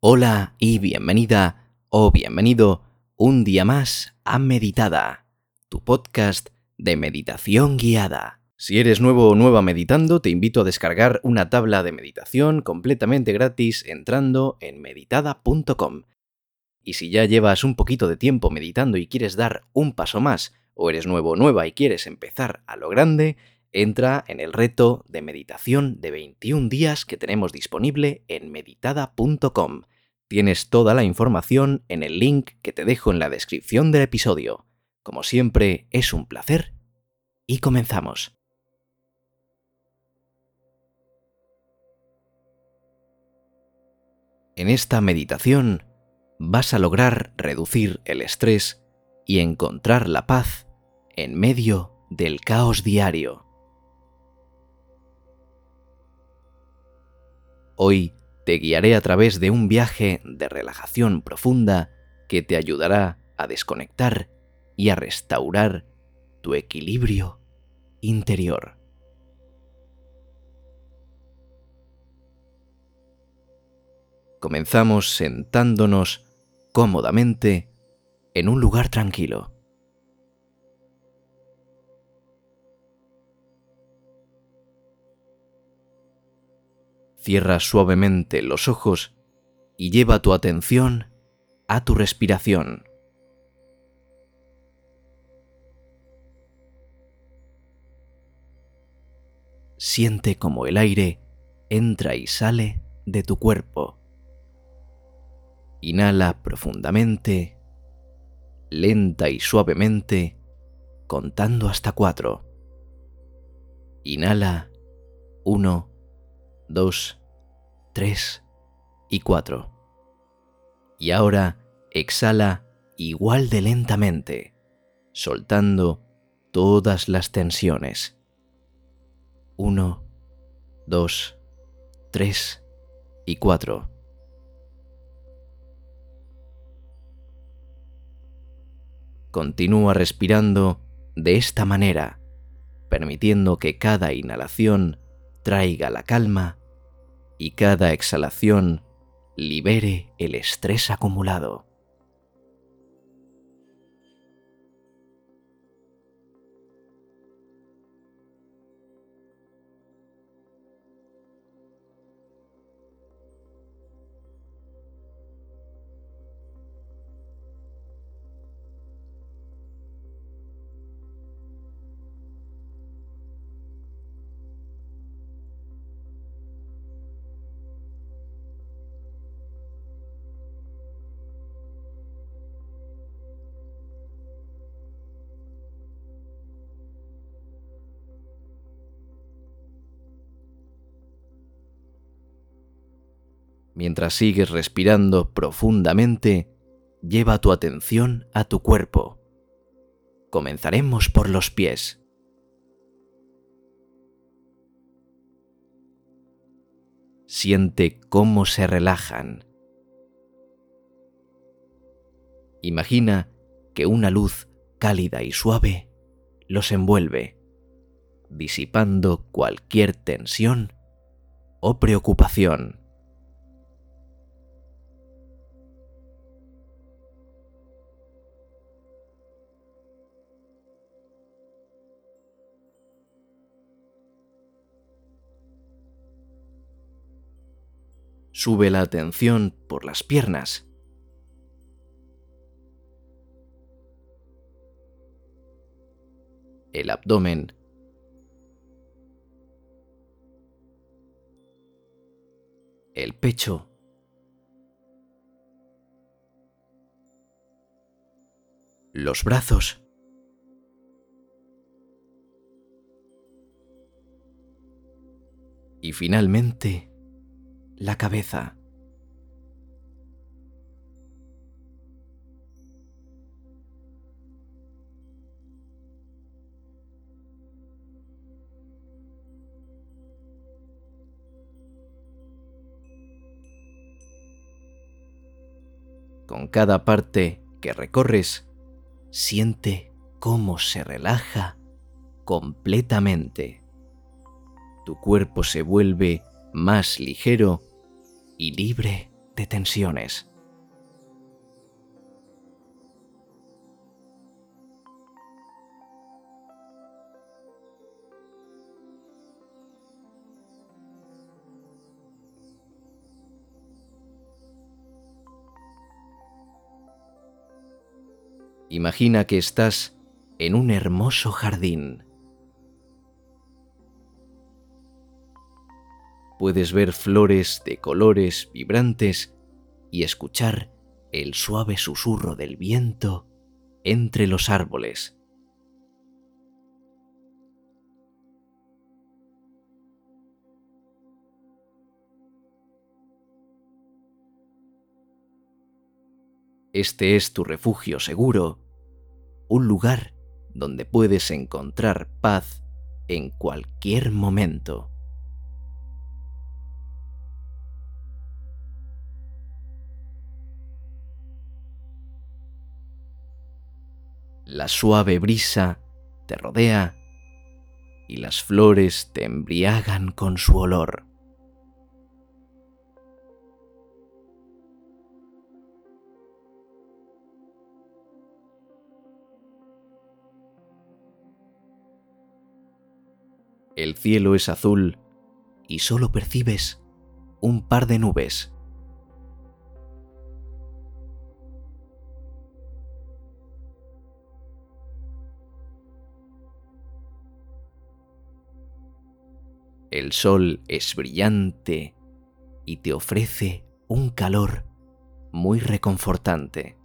Hola y bienvenida o bienvenido un día más a Meditada, tu podcast de meditación guiada. Si eres nuevo o nueva meditando, te invito a descargar una tabla de meditación completamente gratis entrando en meditada.com. Y si ya llevas un poquito de tiempo meditando y quieres dar un paso más, o eres nuevo o nueva y quieres empezar a lo grande, entra en el reto de meditación de 21 días que tenemos disponible en meditada.com. Tienes toda la información en el link que te dejo en la descripción del episodio. Como siempre, es un placer. Y comenzamos. En esta meditación vas a lograr reducir el estrés y encontrar la paz en medio del caos diario. Hoy te guiaré a través de un viaje de relajación profunda que te ayudará a desconectar y a restaurar tu equilibrio interior. Comenzamos sentándonos cómodamente en un lugar tranquilo. Cierra suavemente los ojos y lleva tu atención a tu respiración. Siente como el aire entra y sale de tu cuerpo. Inhala profundamente, lenta y suavemente, contando hasta cuatro. Inhala uno, dos, 3 y 4. Y ahora exhala igual de lentamente, soltando todas las tensiones. 1, 2, 3 y 4. Continúa respirando de esta manera, permitiendo que cada inhalación traiga la calma y cada exhalación libere el estrés acumulado. Mientras sigues respirando profundamente, lleva tu atención a tu cuerpo. Comenzaremos por los pies. Siente cómo se relajan. Imagina que una luz cálida y suave los envuelve, disipando cualquier tensión o preocupación. Sube la atención por las piernas. El abdomen. El pecho. Los brazos. Y finalmente, la cabeza. Con cada parte que recorres, siente cómo se relaja completamente. Tu cuerpo se vuelve más ligero y libre liberarte tensiones. Imagina que estás en un hermoso jardín. Puedes ver flores de colores vibrantes y escuchar el suave susurro del viento entre los árboles. Este es tu refugio seguro, un lugar donde puedes encontrar paz en cualquier momento. La suave brisa te rodea y las flores te embriagan con su olor. El cielo es azul y solo percibes un par de nubes. El sol es brillante y te ofrece un calor muy reconfortante.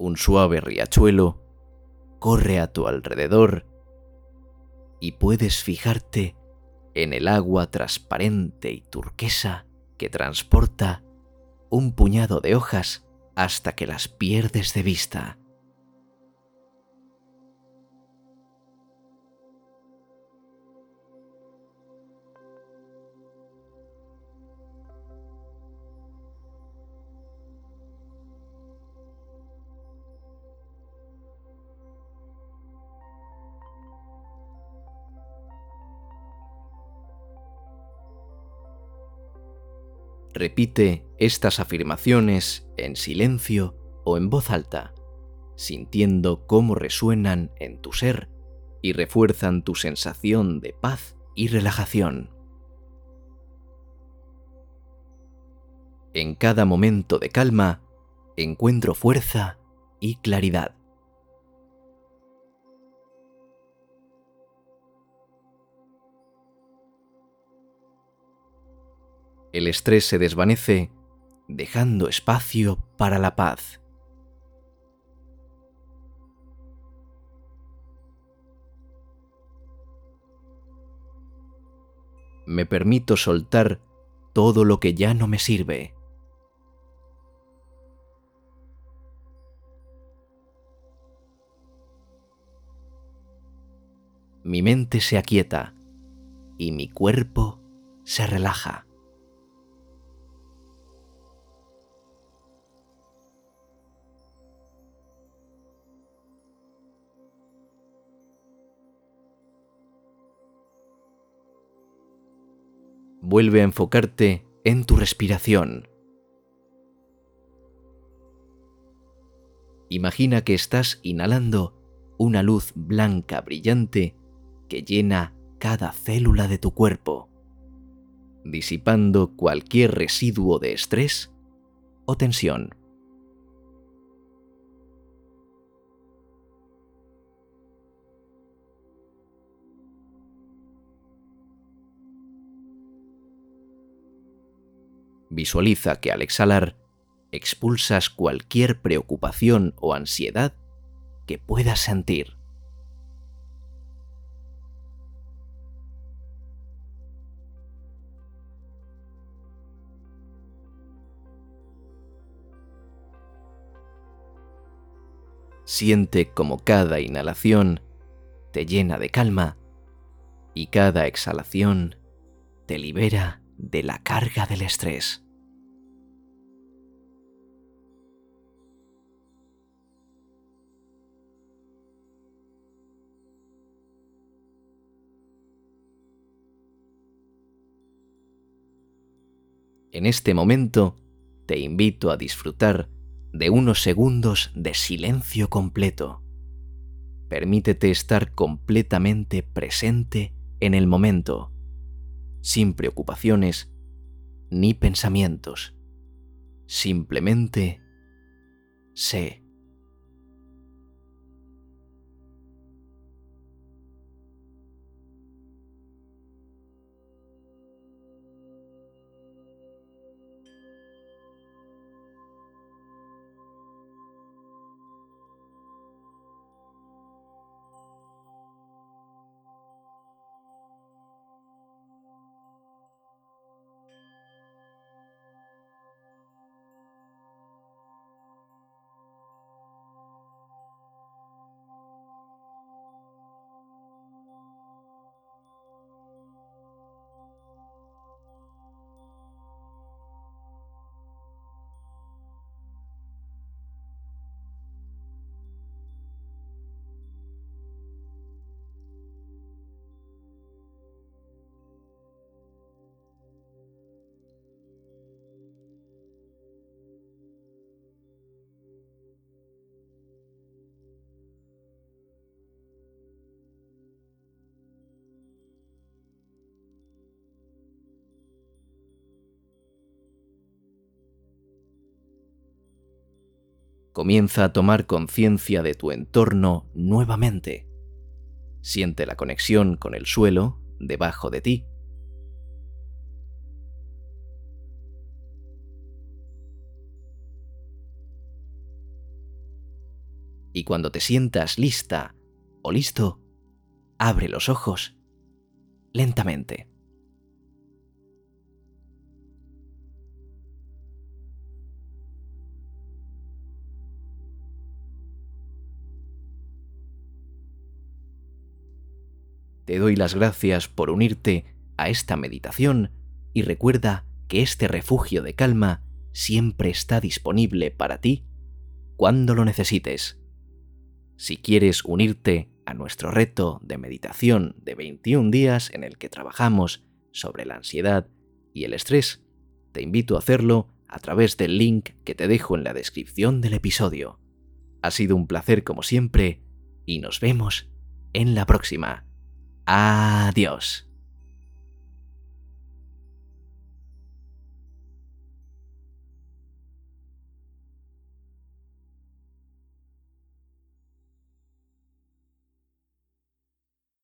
un suave riachuelo corre a tu alrededor y puedes fijarte en el agua transparente y turquesa que transporta un puñado de hojas hasta que las pierdes de vista. Repite estas afirmaciones en silencio o en voz alta, sintiendo cómo resuenan en tu ser y refuerzan tu sensación de paz y relajación. En cada momento de calma encuentro fuerza y claridad. el estrés se desvanece dejando espacio para la paz. Me permito soltar todo lo que ya no me sirve. Mi mente se aquieta y mi cuerpo se relaja. Vuelve a enfocarte en tu respiración. Imagina que estás inhalando una luz blanca brillante que llena cada célula de tu cuerpo, disipando cualquier residuo de estrés o tensión. Visualiza que al exhalar expulsas cualquier preocupación o ansiedad que puedas sentir. Siente como cada inhalación te llena de calma y cada exhalación te libera de la carga del estrés. En este momento, te invito a disfrutar de unos segundos de silencio completo. Permítete estar completamente presente en el momento sin preocupaciones ni pensamientos. Simplemente sé. Comienza a tomar conciencia de tu entorno nuevamente. Siente la conexión con el suelo debajo de ti. Y cuando te sientas lista o listo, abre los ojos lentamente. Te doy las gracias por unirte a esta meditación y recuerda que este refugio de calma siempre está disponible para ti cuando lo necesites. Si quieres unirte a nuestro reto de meditación de 21 días en el que trabajamos sobre la ansiedad y el estrés, te invito a hacerlo a través del link que te dejo en la descripción del episodio. Ha sido un placer como siempre y nos vemos en la próxima. Adiós.